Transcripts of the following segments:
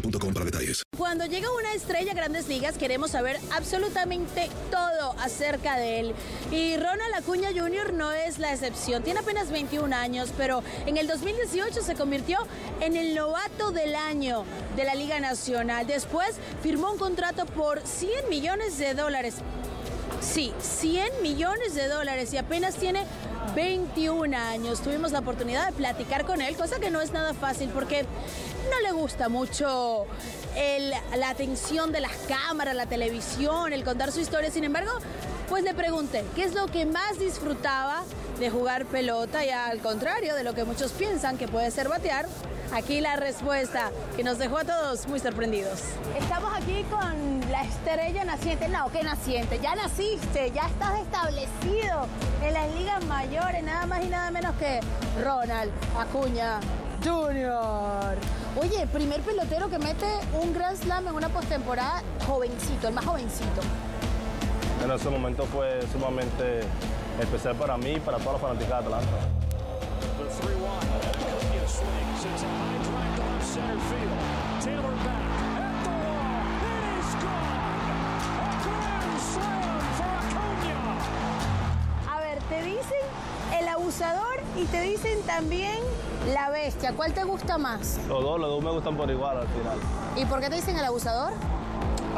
boostmobile.com para detalles. Cuando llega una estrella a grandes ligas, queremos saber absolutamente todo acerca de él. Y Ronald Acuña Jr. no es la excepción. Tiene apenas 21 años, pero en el 2018 se convirtió en el novato del año de la Liga Nacional. Después firmó un contrato por 100 millones de dólares. Sí, 100 millones de dólares y apenas tiene 21 años. Tuvimos la oportunidad de platicar con él, cosa que no es nada fácil porque no le gusta mucho el- la atención de las cámaras, la televisión, el contar su historia. Sin embargo, pues le pregunté, ¿qué es lo que más disfrutaba de jugar pelota? Y al contrario de lo que muchos piensan que puede ser batear, aquí la respuesta que nos dejó a todos muy sorprendidos. Estamos aquí con la estrella naciente. No, ¿qué naciente? Ya naciste, ya estás establecido en las ligas mayores, nada más y nada menos que Ronald Acuña Junior. Oye, primer pelotero que mete un Grand Slam en una postemporada jovencito, el más jovencito. En ese momento fue sumamente especial para mí y para todos los fanáticos de Atlanta. A ver, te dicen el abusador y te dicen también la bestia. ¿Cuál te gusta más? Los dos, los dos me gustan por igual al final. ¿Y por qué te dicen el abusador?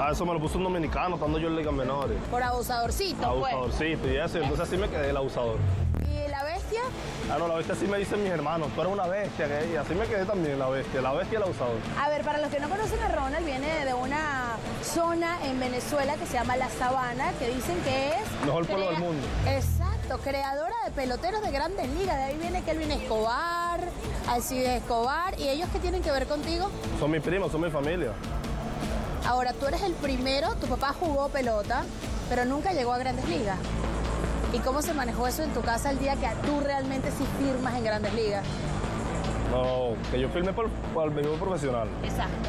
Ah, eso me lo puso un dominicano, estando yo en Liga Menores. Por abusadorcito, pues. Abusadorcito y eso, entonces así me quedé el abusador. ¿Y la bestia? Ah, no, la bestia así me dicen mis hermanos, tú eres una bestia, que y así me quedé también la bestia, la bestia y el abusador. A ver, para los que no conocen a Ronald, viene de una zona en Venezuela que se llama La Sabana, que dicen que es... Mejor pueblo del mundo. Exacto, creadora de peloteros de grandes ligas. De ahí viene Kelvin Escobar, Alcides Escobar. ¿Y ellos qué tienen que ver contigo? Son mis primos, son mi familia. Ahora, tú eres el primero, tu papá jugó pelota, pero nunca llegó a grandes ligas. ¿Y cómo se manejó eso en tu casa el día que tú realmente sí firmas en grandes ligas? No, que yo firmé por, por el béisbol profesional. Exacto.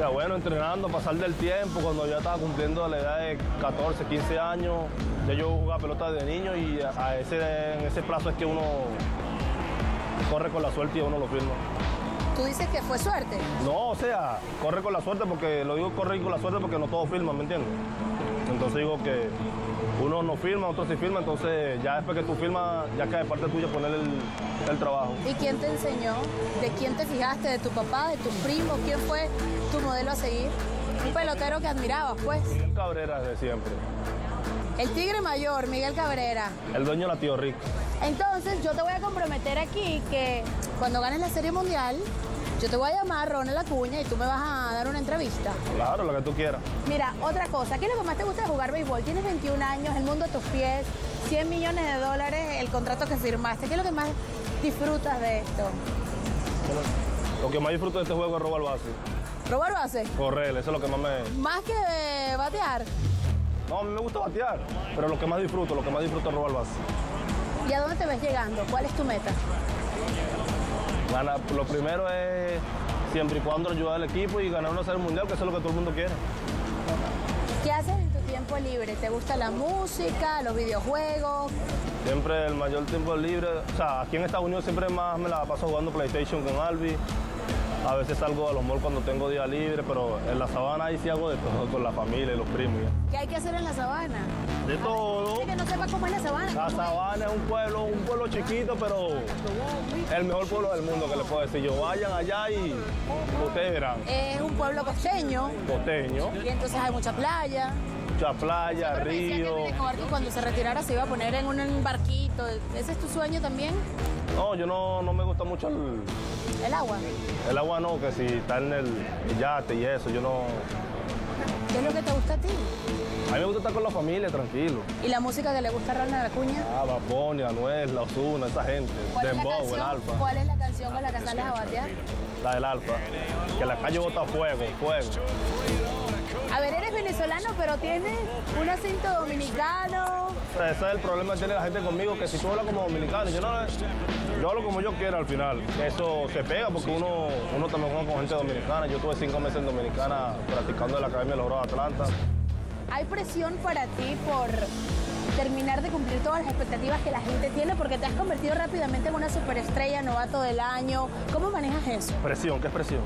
Ya bueno, entrenando, pasar del tiempo, cuando ya estaba cumpliendo la edad de 14, 15 años, ya yo jugaba pelota de niño y a a ese, en ese plazo es que uno corre con la suerte y uno lo firma. Tú dices que fue suerte. No, o sea, corre con la suerte porque, lo digo corre con la suerte porque no todos firman, ¿me entiendes? Entonces digo que uno no firma, otro sí firma, entonces ya después que tú firmas, ya cae de parte tuya poner el, el trabajo. ¿Y quién te enseñó? ¿De quién te fijaste? ¿De tu papá? ¿De tus primos? ¿Quién fue tu modelo a seguir? Un pelotero que admirabas, pues. Miguel Cabrera desde siempre, El tigre mayor, Miguel Cabrera. el dueño de la tío Rick. Entonces, yo te voy a comprometer aquí que cuando ganes la Serie Mundial, Yo te voy a llamar, Ronald Acuña, y tú me vas a dar una entrevista. Claro, lo que tú quieras. Mira, otra cosa, ¿qué es lo que más te gusta de jugar béisbol? Tienes 21 años, el mundo a tus pies, 100 millones de dólares, el contrato que firmaste. ¿Qué es lo que más disfrutas de esto? Lo que más disfruto de este juego es robar base. ¿Robar base? Correr, eso es lo que más me... Más que batear. No, a mí me gusta batear, pero lo que más disfruto, lo que más disfruto es robar base. ¿Y a dónde te ves llegando? ¿Cuál es tu meta? Gana- lo primero es siempre y cuando ayudar al equipo y ganar una serie mundial, que eso es lo que todo el mundo quiere. ¿Qué haces en tu tiempo libre? ¿Te gusta la música, los videojuegos? Siempre el mayor tiempo libre, o sea, aquí en Estados Unidos siempre más me la paso jugando PlayStation con Albi. A veces salgo a los malls cuando tengo día libre, pero en la sabana ahí sí hago de todo con la familia y los primos. ya. ¿Qué hay que hacer en la sabana? De todo. Gente que no sepa cómo es la sabana. La sabana es un pueblo, un pueblo chiquito, pero el mejor pueblo del mundo que le puedo decir yo. Vayan allá y ustedes verán. Es un pueblo costeño Costeño, y entonces hay mucha playa. mucha playa, que río. Cuando se retirara se iba a poner en un barquito. ¿Ese es tu sueño también? No, yo no, no me gusta mucho el, El agua. el agua, no, que si está en el yate y eso, yo no... ¿Qué es lo que te gusta a ti? A mí me gusta estar con la familia, tranquilo. ¿Y la música que le gusta a Ronald Acuña? Ah, Bad Bunny, Anuel, La Ozuna, esa gente. ¿Cuál es, la Dembow, el canción, Alfa. ¿Cuál es la canción con la que sales a batear? La del Alfa. Que la calle bota fuego, fuego. A ver, eres venezolano, pero tienes un acento dominicano. Ese es el problema que tiene la gente conmigo, que si tú hablas como dominicano, yo no yo hablo como yo quiera al final. Eso se pega porque uno, uno también juega con gente dominicana. Yo tuve cinco meses en Dominicana practicando en la Academia de los de Atlanta. ¿Hay presión para ti por terminar de cumplir todas las expectativas que la gente tiene? Porque te has convertido rápidamente en una superestrella, novato del año. ¿Cómo manejas eso? Presión, ¿qué es presión?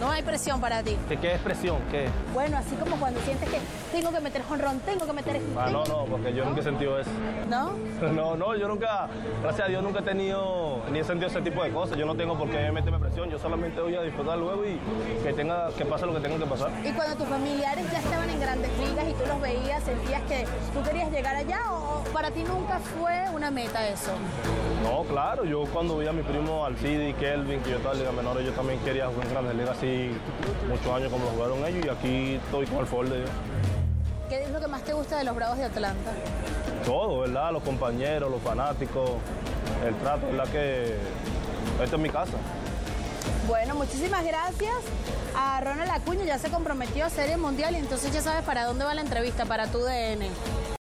No hay presión para ti. ¿Qué, qué es presión? ¿Qué? Bueno, así como cuando sientes que tengo que meter jonrón, tengo que meter... Ah, no, no, porque yo nunca he sentido eso. ¿No? No, no, yo nunca, gracias a Dios, nunca he tenido ni he sentido ese tipo de cosas. Yo no tengo por qué meterme presión. Yo solamente voy a disfrutar luego y que tenga, que pase lo que tenga que pasar. Y cuando tus familiares ya estaban en grandes ligas y tú los veías, sentías que tú querías llegar allá o para ti nunca fue una meta eso. No, claro, yo cuando vi a mi primo Alcidi, Kelvin, que yo estaba en Liga Menores, yo también quería jugar en Grandes Ligas así muchos años como lo jugaron ellos y aquí estoy con el folder yo. ¿Qué es lo que más te gusta de los Bravos de Atlanta? Todo, ¿verdad? Los compañeros, los fanáticos, el trato, ¿verdad? Que esta es mi casa. Bueno, muchísimas gracias a Ronald Acuña, ya se comprometió a Serie Mundial y entonces ya sabes para dónde va la entrevista, para tu DN.